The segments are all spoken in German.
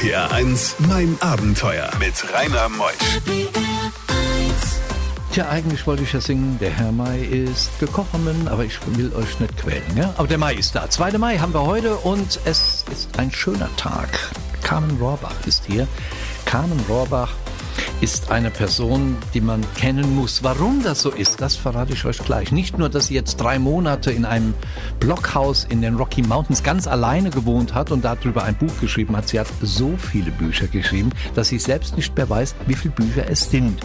RPR 1, mein Abenteuer mit Rainer Meusch. Tja, eigentlich wollte ich ja singen, der Herr Mai ist gekommen, aber ich will euch nicht quälen. Ja? Aber der Mai ist da. 2. Mai haben wir heute und es ist ein schöner Tag. Carmen Rohrbach ist hier. Carmen Rohrbach ist eine Person, die man kennen muss. Warum das so ist, das verrate ich euch gleich. Nicht nur, dass sie jetzt drei Monate in einem Blockhaus in den Rocky Mountains ganz alleine gewohnt hat und darüber ein Buch geschrieben hat. Sie hat so viele Bücher geschrieben, dass sie selbst nicht mehr weiß, wie viele Bücher es sind.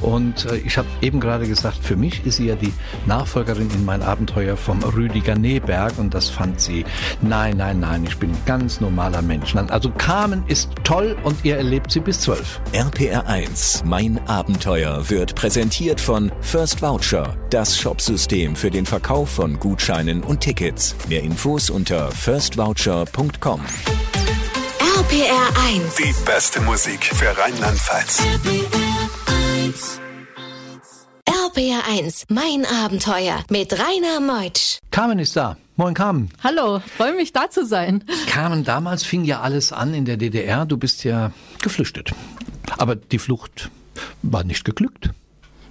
Und äh, ich habe eben gerade gesagt, für mich ist sie ja die Nachfolgerin in mein Abenteuer vom Rüdiger Neberg und das fand sie, nein, nein, nein, ich bin ein ganz normaler Mensch. Also Carmen ist toll und ihr erlebt sie bis zwölf. RPR 1, mein Abenteuer wird präsentiert von First Voucher, das Shopsystem für den Verkauf von Gutscheinen und Tickets. Mehr Infos unter firstvoucher.com. RPR 1. Die beste Musik für Rheinland-Pfalz. RPR 1, mein Abenteuer mit Rainer Meutsch. Carmen ist da. Moin Carmen. Hallo, freue mich da zu sein. Carmen, damals fing ja alles an in der DDR. Du bist ja geflüchtet. Aber die Flucht war nicht geglückt.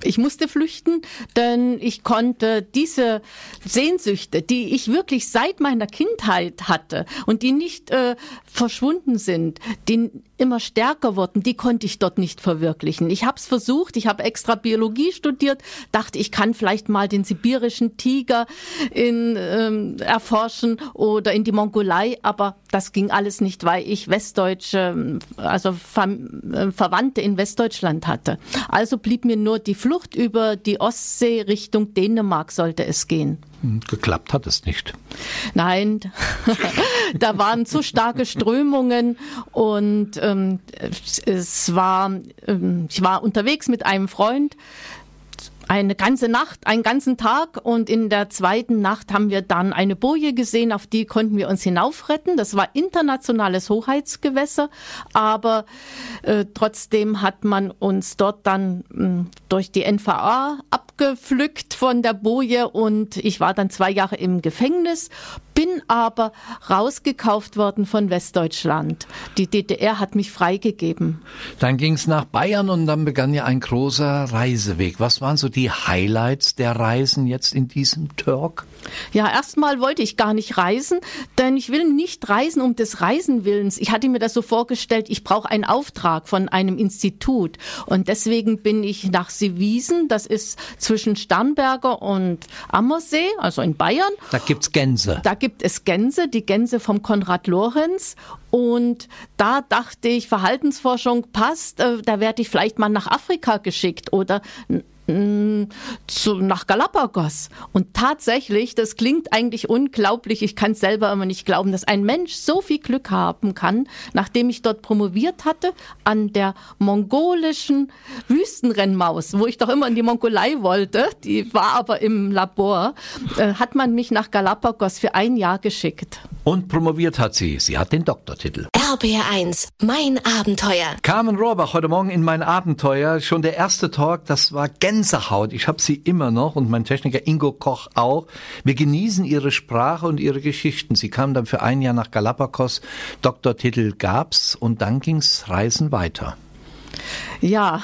Ich musste flüchten, denn ich konnte diese Sehnsüchte, die ich wirklich seit meiner Kindheit hatte und die nicht äh, verschwunden sind, die immer stärker wurden, die konnte ich dort nicht verwirklichen. Ich habe es versucht, ich habe extra Biologie studiert, dachte, ich kann vielleicht mal den sibirischen Tiger in, ähm, erforschen oder in die Mongolei, aber das ging alles nicht, weil ich westdeutsche, also Ver äh, Verwandte in Westdeutschland hatte. Also blieb mir nur die Flucht über die Ostsee Richtung Dänemark sollte es gehen. Geklappt hat es nicht. Nein, da waren zu starke Strömungen und ähm, es war, ähm, ich war unterwegs mit einem Freund, eine ganze Nacht, einen ganzen Tag und in der zweiten Nacht haben wir dann eine Boje gesehen, auf die konnten wir uns hinaufretten. Das war internationales Hoheitsgewässer, aber äh, trotzdem hat man uns dort dann mh, hm, durch die NVA abgepflückt von der Boje und ich war dann zwei Jahre im Gefängnis, bin aber rausgekauft worden von Westdeutschland. Die DDR hat mich freigegeben. Dann ging es nach Bayern und dann begann ja ein großer Reiseweg. Was waren so die Highlights der Reisen jetzt in diesem Talk? Ja, erstmal wollte ich gar nicht reisen, denn ich will nicht reisen um des Reisenwillens. Ich hatte mir das so vorgestellt, ich brauche einen Auftrag von einem Institut und deswegen bin ich nach Seewiesen, das ist zwischen Starnberger und Ammersee, also in Bayern. Da gibt's Gänse. Da gibt es Gänse, die Gänse vom Konrad Lorenz. Und da dachte ich, Verhaltensforschung passt, äh, da werde ich vielleicht mal nach Afrika geschickt oder zu, nach Galapagos. Und tatsächlich, das klingt eigentlich unglaublich, ich kann es selber immer nicht glauben, dass ein Mensch so viel Glück haben kann, nachdem ich dort promoviert hatte, an der mongolischen Wüstenrennmaus, wo ich doch immer in die Mongolei wollte, die war aber im Labor, äh, hat man mich nach Galapagos für ein Jahr geschickt. Und promoviert hat sie. Sie hat den Doktortitel. RBR1, mein Abenteuer. Carmen Rohrbach, heute Morgen in mein Abenteuer. Schon der erste Talk, das war Gänsehaut. Ich habe sie immer noch und mein Techniker Ingo Koch auch. Wir genießen ihre Sprache und ihre Geschichten. Sie kam dann für ein Jahr nach Galapagos. Doktortitel gab's und dann ging's Reisen weiter. Ja,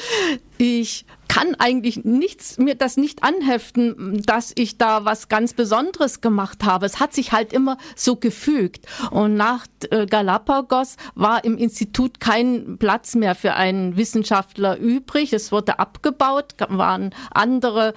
ich kann eigentlich nichts, mir das nicht anheften, dass ich da was ganz Besonderes gemacht habe. Es hat sich halt immer so gefügt. Und nach äh, Galapagos war im Institut kein Platz mehr für einen Wissenschaftler übrig. Es wurde abgebaut, waren andere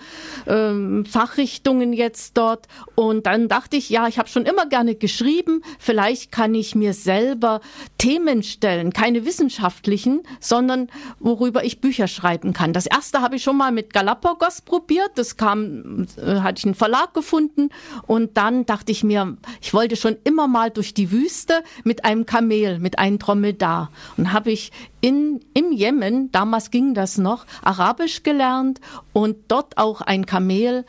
ähm, Fachrichtungen jetzt dort. Und dann dachte ich, ja, ich habe schon immer gerne geschrieben. Vielleicht kann ich mir selber Themen stellen, keine wissenschaftlichen, sondern worüber ich Bücher schreiben kann. Das erste habe ich schon mal mit Galapagos probiert. Das kam, äh, hatte ich einen Verlag gefunden. Und dann dachte ich mir, ich wollte schon immer mal durch die Wüste mit einem Kamel, mit einem Dromedar. Und habe ich in, im Jemen, damals ging das noch, Arabisch gelernt und dort auch ein Kamel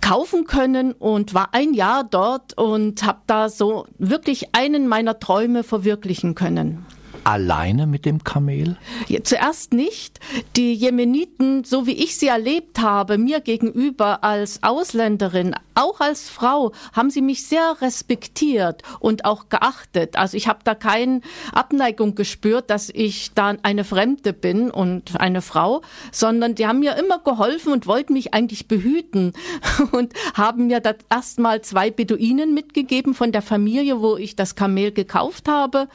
kaufen können und war ein Jahr dort und habe da so wirklich einen meiner Träume verwirklichen können alleine mit dem Kamel? Ja, zuerst nicht. Die Jemeniten, so wie ich sie erlebt habe, mir gegenüber als Ausländerin, auch als Frau haben sie mich sehr respektiert und auch geachtet. Also ich habe da keine Abneigung gespürt, dass ich da eine Fremde bin und eine Frau, sondern die haben mir immer geholfen und wollten mich eigentlich behüten und haben mir das erstmal zwei Beduinen mitgegeben von der Familie, wo ich das Kamel gekauft habe.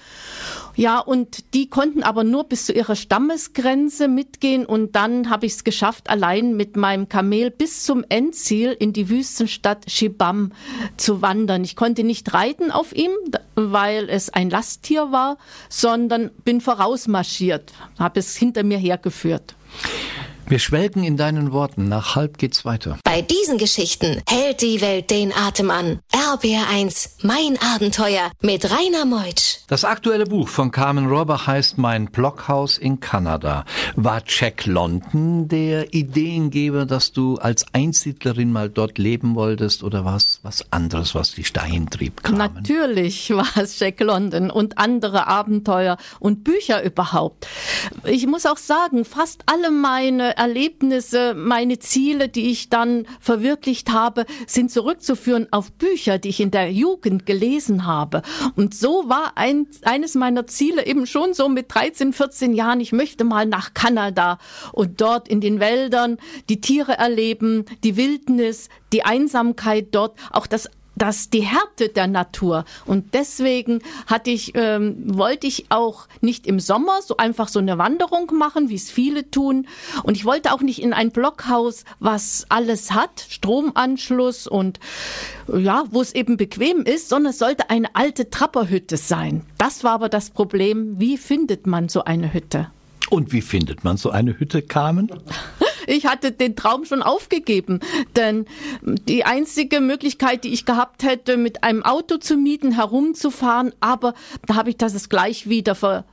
Ja, und die konnten aber nur bis zu ihrer Stammesgrenze mitgehen und dann habe ich es geschafft, allein mit meinem Kamel bis zum Endziel in die Wüstenstadt Shibam zu wandern. Ich konnte nicht reiten auf ihm, weil es ein Lasttier war, sondern bin vorausmarschiert, habe es hinter mir hergeführt. Wir schwelgen in deinen Worten. Nach halb geht's weiter. Bei diesen Geschichten hält die Welt den Atem an. RBR1, mein Abenteuer mit Rainer Meutsch. Das aktuelle Buch von Carmen Rohrbach heißt Mein Blockhaus in Kanada. War Jack London der Ideengeber, dass du als Einsiedlerin mal dort leben wolltest oder was was anderes, was dich dahin trieb, Carmen? Natürlich war es Jack London und andere Abenteuer und Bücher überhaupt. Ich muss auch sagen, fast alle meine Erlebnisse, meine Ziele, die ich dann verwirklicht habe, sind zurückzuführen auf Bücher, die ich in der Jugend gelesen habe. Und so war ein, eines meiner Ziele eben schon so mit 13, 14 Jahren, ich möchte mal nach Kanada und dort in den Wäldern die Tiere erleben, die Wildnis, die Einsamkeit dort, auch das das die Härte der Natur und deswegen hatte ich ähm, wollte ich auch nicht im Sommer so einfach so eine Wanderung machen, wie es viele tun und ich wollte auch nicht in ein Blockhaus, was alles hat, Stromanschluss und ja, wo es eben bequem ist, sondern es sollte eine alte Trapperhütte sein. Das war aber das Problem, wie findet man so eine Hütte? Und wie findet man so eine Hütte, Carmen? Ich hatte den Traum schon aufgegeben, denn die einzige Möglichkeit, die ich gehabt hätte, mit einem Auto zu mieten, herumzufahren, aber da habe ich das gleich wieder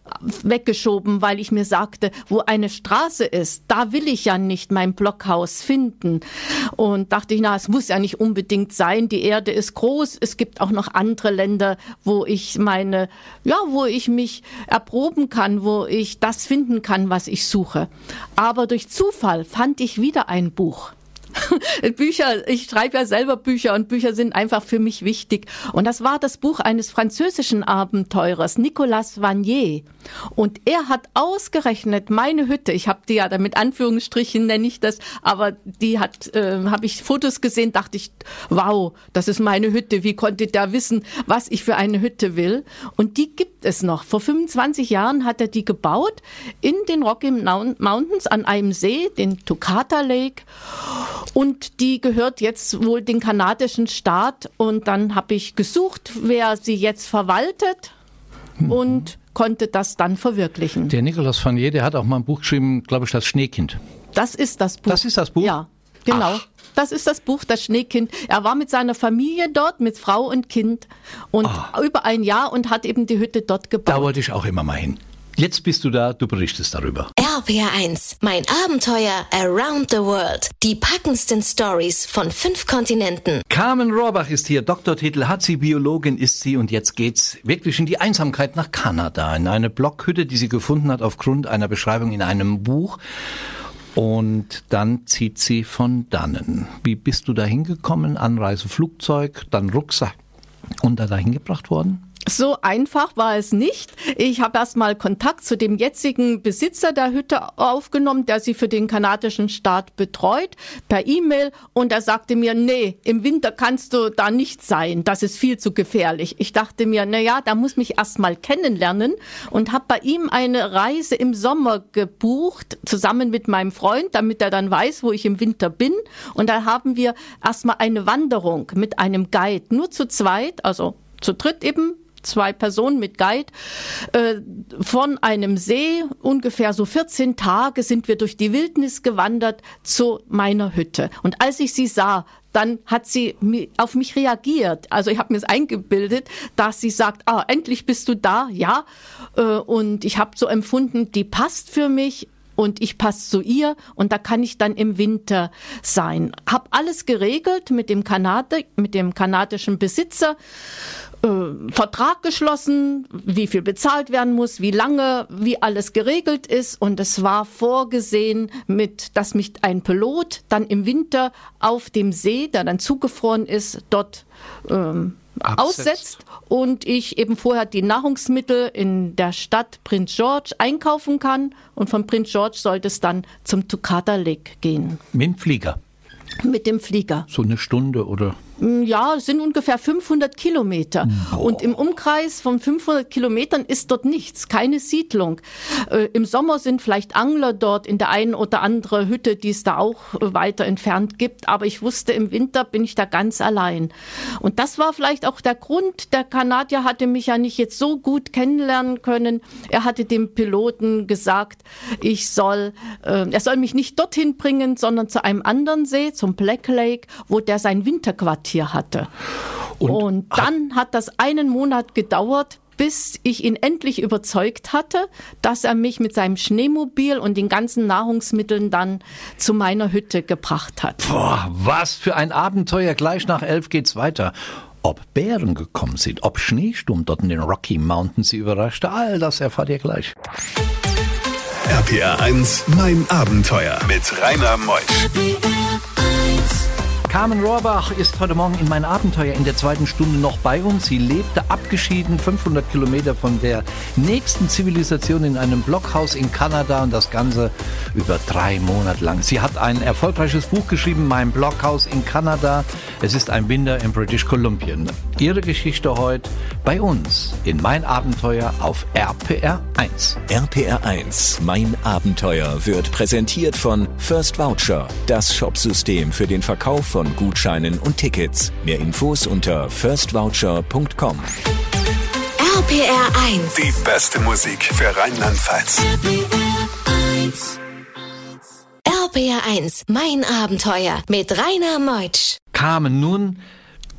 weggeschoben, weil ich mir sagte, wo eine Straße ist, da will ich ja nicht mein Blockhaus finden. Und dachte ich, na, es muss ja nicht unbedingt sein, die Erde ist groß, es gibt auch noch andere Länder, wo ich meine, ja, wo ich mich erproben kann, wo ich das finden kann, was ich suche. Aber durch Zufall fand ich wieder ein Buch. Bücher, ich schreibe ja selber Bücher und Bücher sind einfach für mich wichtig. Und das war das Buch eines französischen Abenteurers, Nicolas Vanier. Und er hat ausgerechnet meine Hütte, ich habe die ja da mit Anführungsstrichen nenne ich das, aber die hat, äh, habe ich Fotos gesehen, dachte ich, wow, das ist meine Hütte. Wie konnte der wissen, was ich für eine Hütte will? Und die gibt es noch. Vor 25 Jahren hat er die gebaut in den Rocky Mountains an einem See, den Tukata Lake. Und die gehört jetzt wohl den kanadischen Staat. Und dann habe ich gesucht, wer sie jetzt verwaltet. Mhm. Und konnte das dann verwirklichen. Der Nicolas Vanier, der hat auch mal ein Buch geschrieben, glaube ich, das Schneekind. Das ist das Buch. Das ist das Buch? Ja, genau. Ach. Das ist das Buch Das Schneekind. Er war mit seiner Familie dort, mit Frau und Kind und ah. über ein Jahr und hat eben die Hütte dort gebaut. Da wollte ich auch immer mal hin. Jetzt bist du da, du berichtest darüber. RPR1, mein Abenteuer Around the World. Die packendsten Stories von fünf Kontinenten. Carmen Rohrbach ist hier, Doktortitel hat sie, Biologin ist sie und jetzt geht's wirklich in die Einsamkeit nach Kanada, in eine Blockhütte, die sie gefunden hat aufgrund einer Beschreibung in einem Buch. Und dann zieht sie von dannen. Wie bist du da hingekommen? Anreise Flugzeug, dann Rucksack und da dahin gebracht worden? So einfach war es nicht. Ich habe erst mal Kontakt zu dem jetzigen Besitzer der Hütte aufgenommen, der sie für den kanadischen Staat betreut, per E-Mail. Und er sagte mir, nee, im Winter kannst du da nicht sein. Das ist viel zu gefährlich. Ich dachte mir, na ja, da muss mich erst mal kennenlernen und habe bei ihm eine Reise im Sommer gebucht, zusammen mit meinem Freund, damit er dann weiß, wo ich im Winter bin. Und da haben wir erst mal eine Wanderung mit einem Guide, nur zu zweit, also zu dritt eben zwei Personen mit Guide äh, von einem See. Ungefähr so 14 Tage sind wir durch die Wildnis gewandert zu meiner Hütte. Und als ich sie sah, dann hat sie auf mich reagiert. Also ich habe mir es eingebildet, dass sie sagt, ah, endlich bist du da, ja. Äh, und ich habe so empfunden, die passt für mich und ich passe zu ihr und da kann ich dann im Winter sein. Hab alles geregelt mit dem Kanada, mit dem kanadischen Besitzer äh, Vertrag geschlossen, wie viel bezahlt werden muss, wie lange, wie alles geregelt ist. Und es war vorgesehen, mit, dass mich ein Pilot dann im Winter auf dem See, der dann zugefroren ist, dort ähm, aussetzt und ich eben vorher die Nahrungsmittel in der Stadt Prince George einkaufen kann und von Prince George sollte es dann zum Tukata Lake gehen. Mit dem Flieger? Mit dem Flieger. So eine Stunde oder? Mm, ja, es sind ungefähr 500 Kilometer. Boah. Und im Umkreis von 500 Kilometern ist dort nichts, keine Siedlung. Äh, Im Sommer sind vielleicht Angler dort in der einen oder anderen Hütte, die es da auch äh, weiter entfernt gibt. Aber ich wusste, im Winter bin ich da ganz allein. Und das war vielleicht auch der Grund. Der Kanadier hatte mich ja nicht jetzt so gut kennenlernen können. Er hatte dem Piloten gesagt, ich soll, äh, er soll mich nicht dorthin bringen, sondern zu einem anderen See, zum Black Lake, wo der sein Winterquartier Haustier hatte. Und, und dann hat das einen Monat gedauert, bis ich ihn endlich überzeugt hatte, dass er mich mit seinem Schneemobil und den ganzen Nahrungsmitteln dann zu meiner Hütte gebracht hat. Boah, was für ein Abenteuer. Gleich nach elf geht's weiter. Ob Bären gekommen sind, ob Schneesturm dort in den Rocky Mountains sie überraschte, all das erfahrt ihr gleich. RPR 1, mein Abenteuer mit Rainer Meusch. Carmen Rohrbach ist heute Morgen in mein Abenteuer in der zweiten Stunde noch bei uns. Sie lebte abgeschieden 500 Kilometer von der nächsten Zivilisation in einem Blockhaus in Kanada und das Ganze über drei Monate lang. Sie hat ein erfolgreiches Buch geschrieben, Mein Blockhaus in Kanada. Es ist ein Binder in British Columbia. Ihre Geschichte heute bei uns in Mein Abenteuer auf RPR 1. RPR 1, Mein Abenteuer wird präsentiert von First Voucher, das Shopsystem für den Verkauf von von Gutscheinen und Tickets. Mehr Infos unter firstvoucher.com. RPR 1. Die beste Musik für Rheinland-Pfalz. RPR 1, mein Abenteuer mit Rainer Meutsch. Carmen, nun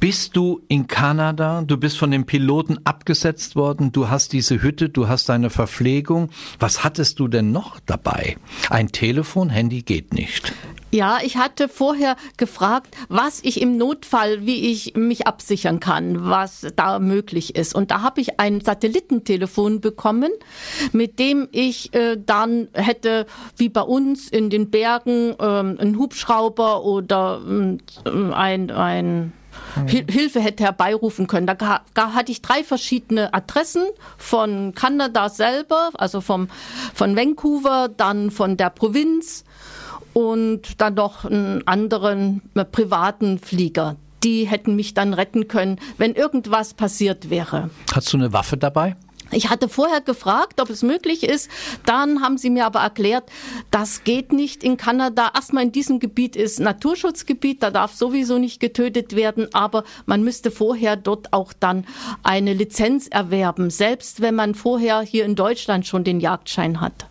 bist du in Kanada, du bist von den Piloten abgesetzt worden, du hast diese Hütte, du hast deine Verpflegung. Was hattest du denn noch dabei? Ein Telefon, Handy geht nicht. Ja, ich hatte vorher gefragt, was ich im Notfall, wie ich mich absichern kann, was da möglich ist. Und da habe ich ein Satellitentelefon bekommen, mit dem ich äh, dann hätte, wie bei uns in den Bergen, ähm, einen Hubschrauber oder äh, ein, ein Hilfe hätte herbeirufen können. Da, da, hatte ich drei verschiedene Adressen von Kanada selber, also vom, von Vancouver, dann von der Provinz und dann noch einen anderen äh, privaten Flieger. Die hätten mich dann retten können, wenn irgendwas passiert wäre. Hast du eine Waffe dabei? Ich hatte vorher gefragt, ob es möglich ist. Dann haben sie mir aber erklärt, das geht nicht in Kanada. Erstmal in diesem Gebiet ist Naturschutzgebiet, da darf sowieso nicht getötet werden, aber man müsste vorher dort auch dann eine Lizenz erwerben, selbst wenn man vorher hier in Deutschland schon den Jagdschein hat.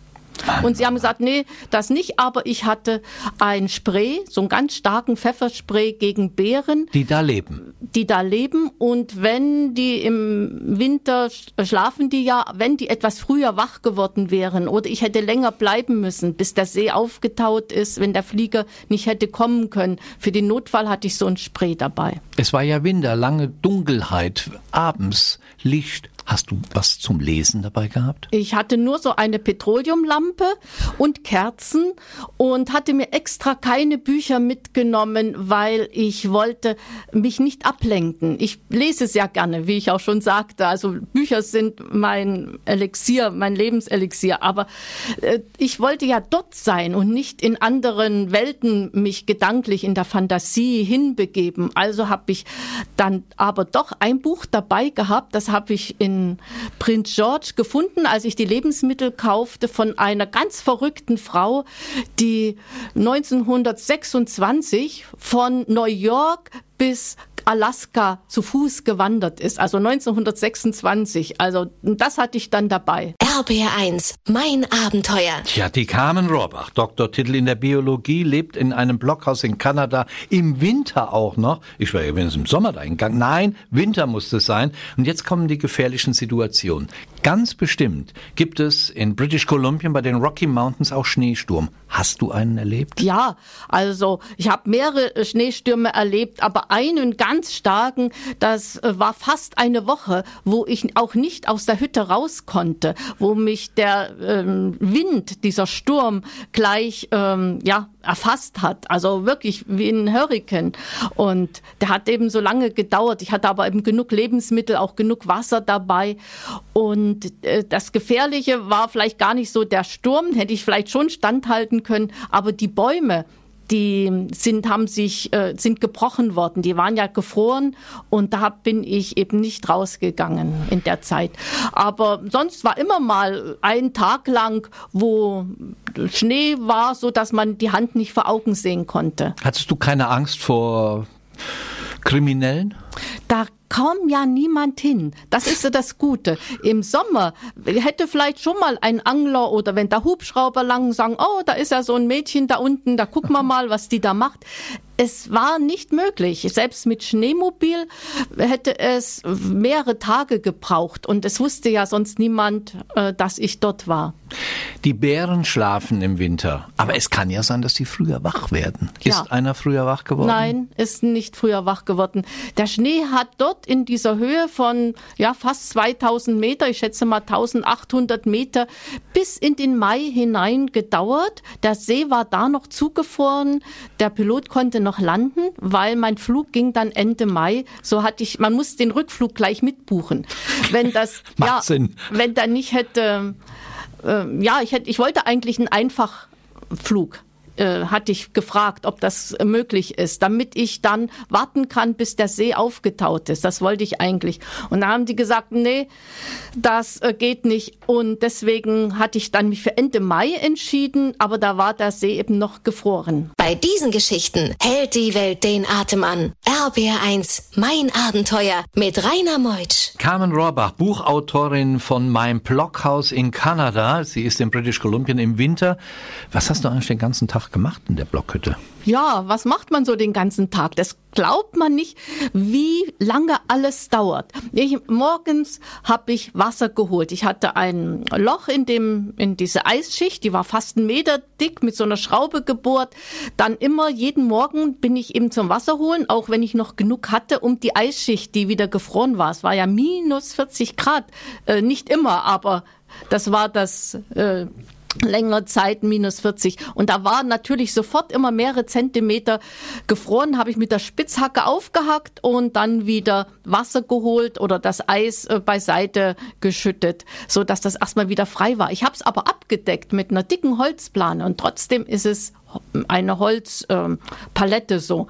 Und sie haben gesagt, nee, das nicht, aber ich hatte ein Spray, so einen ganz starken Pfefferspray gegen Bären. Die da leben. Die da leben und wenn die im Winter schlafen die ja, wenn die etwas früher wach geworden wären oder ich hätte länger bleiben müssen, bis der See aufgetaut ist, wenn der Flieger nicht hätte kommen können. Für den Notfall hatte ich so ein Spray dabei. Es war ja Winter, lange Dunkelheit, abends Licht. Hast du was zum Lesen dabei gehabt? Ich hatte nur so eine Petroleumlampe und Kerzen und hatte mir extra keine Bücher mitgenommen, weil ich wollte mich nicht ablenken. Ich lese sehr gerne, wie ich auch schon sagte. Also Bücher sind mein Elixier, mein Lebenselixier. Aber äh, ich wollte ja dort sein und nicht in anderen Welten mich gedanklich in der Fantasie hinbegeben. Also habe ich dann aber doch ein Buch dabei gehabt, das habe ich in in Prince George gefunden, als ich die Lebensmittel kaufte von einer ganz verrückten Frau, die 1926 von New York bis Alaska zu Fuß gewandert ist, also 1926. Also das hatte ich dann dabei. RBR1, mein Abenteuer. Tja, die Carmen Rohrbach, Doktortitel in der Biologie, lebt in einem Blockhaus in Kanada, im Winter auch noch. Ich war ja wenigstens im Sommer da hingegangen. Nein, Winter muss es sein. Und jetzt kommen die gefährlichen Situationen. Ganz bestimmt gibt es in British Columbia bei den Rocky Mountains auch Schneesturm. Hast du einen erlebt? Ja, also ich habe mehrere Schneestürme erlebt, aber einen ganz starken, das äh, war fast eine Woche, wo ich auch nicht aus der Hütte raus konnte, wo mich der ähm, Wind, dieser Sturm gleich ähm, ja erfasst hat, also wirklich wie ein Hurrikan. Und der hat eben so lange gedauert. Ich hatte aber eben genug Lebensmittel, auch genug Wasser dabei. Und äh, das Gefährliche war vielleicht gar nicht so der Sturm, hätte ich vielleicht schon standhalten können, aber die Bäume, die sind, haben sich, äh, sind gebrochen worden. Die waren ja gefroren und da bin ich eben nicht rausgegangen in der Zeit. Aber sonst war immer mal ein Tag lang, wo Schnee war, so dass man die Hand nicht vor Augen sehen konnte. Hattest du keine Angst vor Kriminellen? Da kaum ja niemand hin. Das ist so das Gute. Im Sommer hätte vielleicht schon mal ein Angler oder wenn der Hubschrauber lang sagen, oh, da ist ja so ein Mädchen da unten, da gucken wir mal, was die da macht es war nicht möglich. Selbst mit Schneemobil hätte es mehrere Tage gebraucht und es wusste ja sonst niemand, äh, dass ich dort war. Die Bären schlafen im Winter, aber es kann ja sein, dass sie früher wach werden. Ja. Ist einer früher wach geworden? Nein, ist nicht früher wach geworden. Der Schnee hat dort in dieser Höhe von ja fast 2000 Meter, ich schätze mal 1800 Meter, bis in den Mai hinein gedauert. Der See war da noch zugefroren. Der Pilot konnte noch landen, weil mein Flug ging dann Ende Mai. So hatte ich, man muss den Rückflug gleich mitbuchen. Wenn das, Macht ja, Sinn. wenn da nicht hätte, äh, ja, ich hätte, ich wollte eigentlich einen Einfachflug äh, hatte ich gefragt, ob das möglich ist, damit ich dann warten kann, bis der See aufgetaut ist. Das wollte ich eigentlich. Und da haben die gesagt, nee, das äh, geht nicht. Und deswegen hatte ich dann mich für Ende Mai entschieden, aber da war der See eben noch gefroren. Bei diesen Geschichten hält die Welt den Atem an. RBR1, mein Abenteuer mit Rainer Meutsch. Carmen Rohrbach, Buchautorin von Mein Blockhaus in Kanada. Sie ist in British Columbia im Winter. Was hast du eigentlich den ganzen Tag gemacht in der Blockhütte? Ja, was macht man so den ganzen Tag? Das glaubt man nicht, wie lange alles dauert. Ich, morgens habe ich Wasser geholt. Ich hatte ein Loch in dem in diese Eisschicht, die war fast einen Meter dick mit so einer Schraube gebohrt. Dann immer jeden Morgen bin ich eben zum Wasser holen, auch wenn ich noch genug hatte, um die Eisschicht, die wieder gefroren war. Es war ja minus 40 Grad, äh, nicht immer, aber das war das äh, längere Zeit minus 40. Und da war natürlich sofort immer mehrere Zentimeter gefroren, habe ich mit der Spitzhacke aufgehackt und dann wieder Wasser geholt oder das Eis äh, beiseite geschüttet, so dass das erstmal wieder frei war. Ich habe es aber abgedeckt mit einer dicken Holzplane und trotzdem ist es eine Holzpalette so.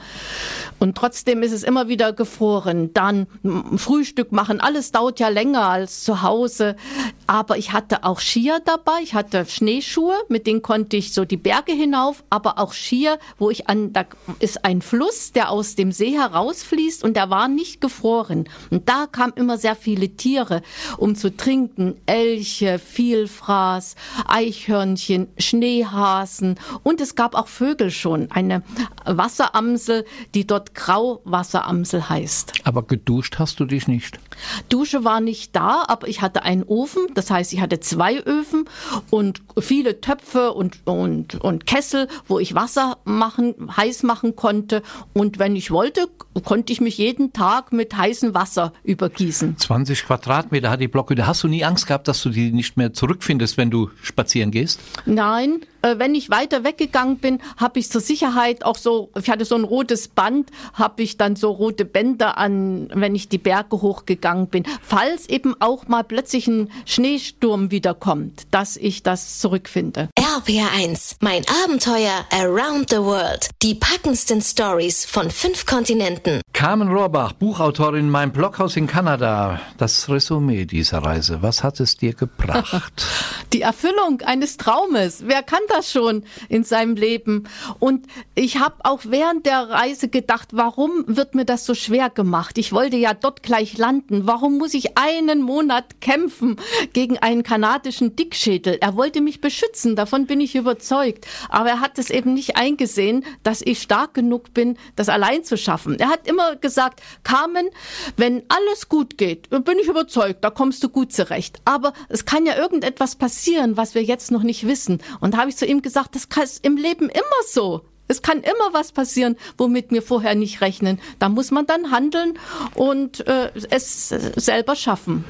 Und trotzdem ist es immer wieder gefroren. Dann Frühstück machen, alles dauert ja länger als zu Hause. Aber ich hatte auch Skier dabei, ich hatte Schneeschuhe, mit denen konnte ich so die Berge hinauf, aber auch Skier, wo ich an, da ist ein Fluss, der aus dem See herausfließt und der war nicht gefroren. Und da kamen immer sehr viele Tiere, um zu trinken. Elche, Vielfraß, Eichhörnchen, Schneehasen und es gab gab auch Vögel schon. Eine Wasseramsel, die dort Grauwasseramsel heißt. Aber geduscht hast du dich nicht? Dusche war nicht da, aber ich hatte einen Ofen. Das heißt, ich hatte zwei Öfen und viele Töpfe und, und, und Kessel, wo ich Wasser machen, heiß machen konnte. Und wenn ich wollte, konnte ich mich jeden Tag mit heißem Wasser übergießen. 20 Quadratmeter hat die Blockhütte. Hast du nie Angst gehabt, dass du die nicht mehr zurückfindest, wenn du spazieren gehst? Nein, äh, wenn ich weiter weggegangen bin, habe ich zur Sicherheit auch so, ich hatte so ein rotes Band, habe ich dann so rote Bänder an, wenn ich die Berge hochgegangen bin. Falls eben auch mal plötzlich ein Schneesturm wiederkommt, dass ich das zurückfinde. RPR1, mein Abenteuer around the world. Die packendsten Stories von fünf Kontinenten. Carmen Rohrbach, Buchautorin Mein Blockhaus in Kanada. Das Resümee dieser Reise. Was hat es dir gebracht? die Erfüllung eines Traumes. Wer kann das schon in seinem Leben? Und ich habe auch während der Reise gedacht, warum wird mir das so schwer gemacht? Ich wollte ja dort gleich landen. Warum muss ich einen Monat kämpfen gegen einen kanadischen Dickschädel? Er wollte mich beschützen, davon bin ich überzeugt. Aber er hat es eben nicht eingesehen, dass ich stark genug bin, das allein zu schaffen. Er hat immer gesagt, Carmen, wenn alles gut geht, bin ich überzeugt, da kommst du gut zurecht. Aber es kann ja irgendetwas passieren, was wir jetzt noch nicht wissen. Und da habe ich zu ihm gesagt, das ist im Leben immer so. Es kann immer was passieren, womit wir vorher nicht rechnen. Da muss man dann handeln und äh, es selber schaffen.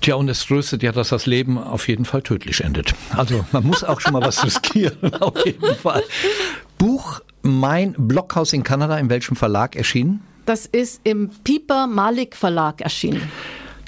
Tja, und es tröstet ja, dass das Leben auf jeden Fall tödlich endet. Also man muss auch schon mal was riskieren, auf jeden Fall. Buch Mein Blockhaus in Kanada, in welchem Verlag erschienen? Das ist im Piper Malik Verlag erschienen.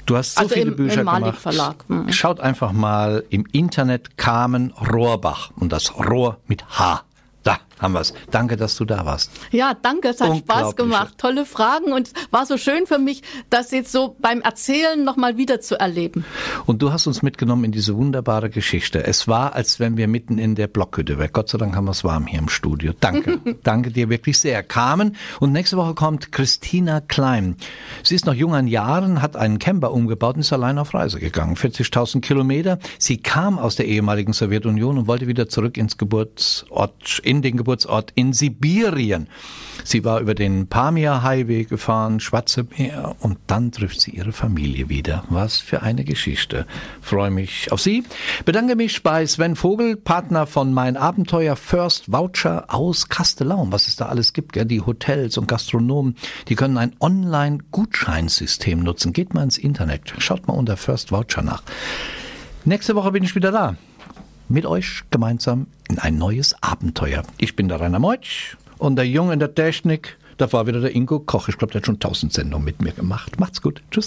Du hast so Also viele im- Bücher im Malik gemacht. Verlag, mhm. Schaut einfach mal im Internet Carmen Rohrbach und das Rohr mit H. Da haben wir es. Danke, dass du da warst. Ja, danke, es hat Spaß gemacht. Tolle Fragen und war so schön für mich, das jetzt so beim Erzählen nochmal wieder zu erleben. Und du hast uns mitgenommen in diese wunderbare Geschichte. Es war, als wenn wir mitten in der Blockhütte wären. Gott sei Dank haben wir es warm hier im Studio. Danke. Danke dir wirklich sehr. Carmen. Und nächste Woche kommt Christina Klein. Sie ist noch jung an Jahren, hat einen Camper umgebaut und ist allein auf Reise gegangen. 40.000 Kilometer. Sie kam aus der ehemaligen Sowjetunion und wollte wieder zurück ins Geburtsort, in den Geburtsort in Sibirien. Sie war über den Pamir Highway gefahren, Schwarze Meer und dann trifft sie ihre Familie wieder. Was für eine Geschichte. Freue mich auf Sie. Bedanke mich bei Sven Vogel, Partner von Mein Abenteuer First Voucher aus Kastellaun. Was es da alles gibt, gell? die Hotels und Gastronomen, die können ein Online-Gutscheinsystem nutzen. Geht mal ins Internet, schaut mal unter First Voucher nach. Nächste Woche bin ich wieder da mit euch gemeinsam in ein neues Abenteuer. Ich bin der Rainer Meutsch und der Junge in der Technik, da war wieder der Ingo Koch. Ich glaube, der hat schon tausend Sendungen mit mir gemacht. Macht's gut. Tschüss.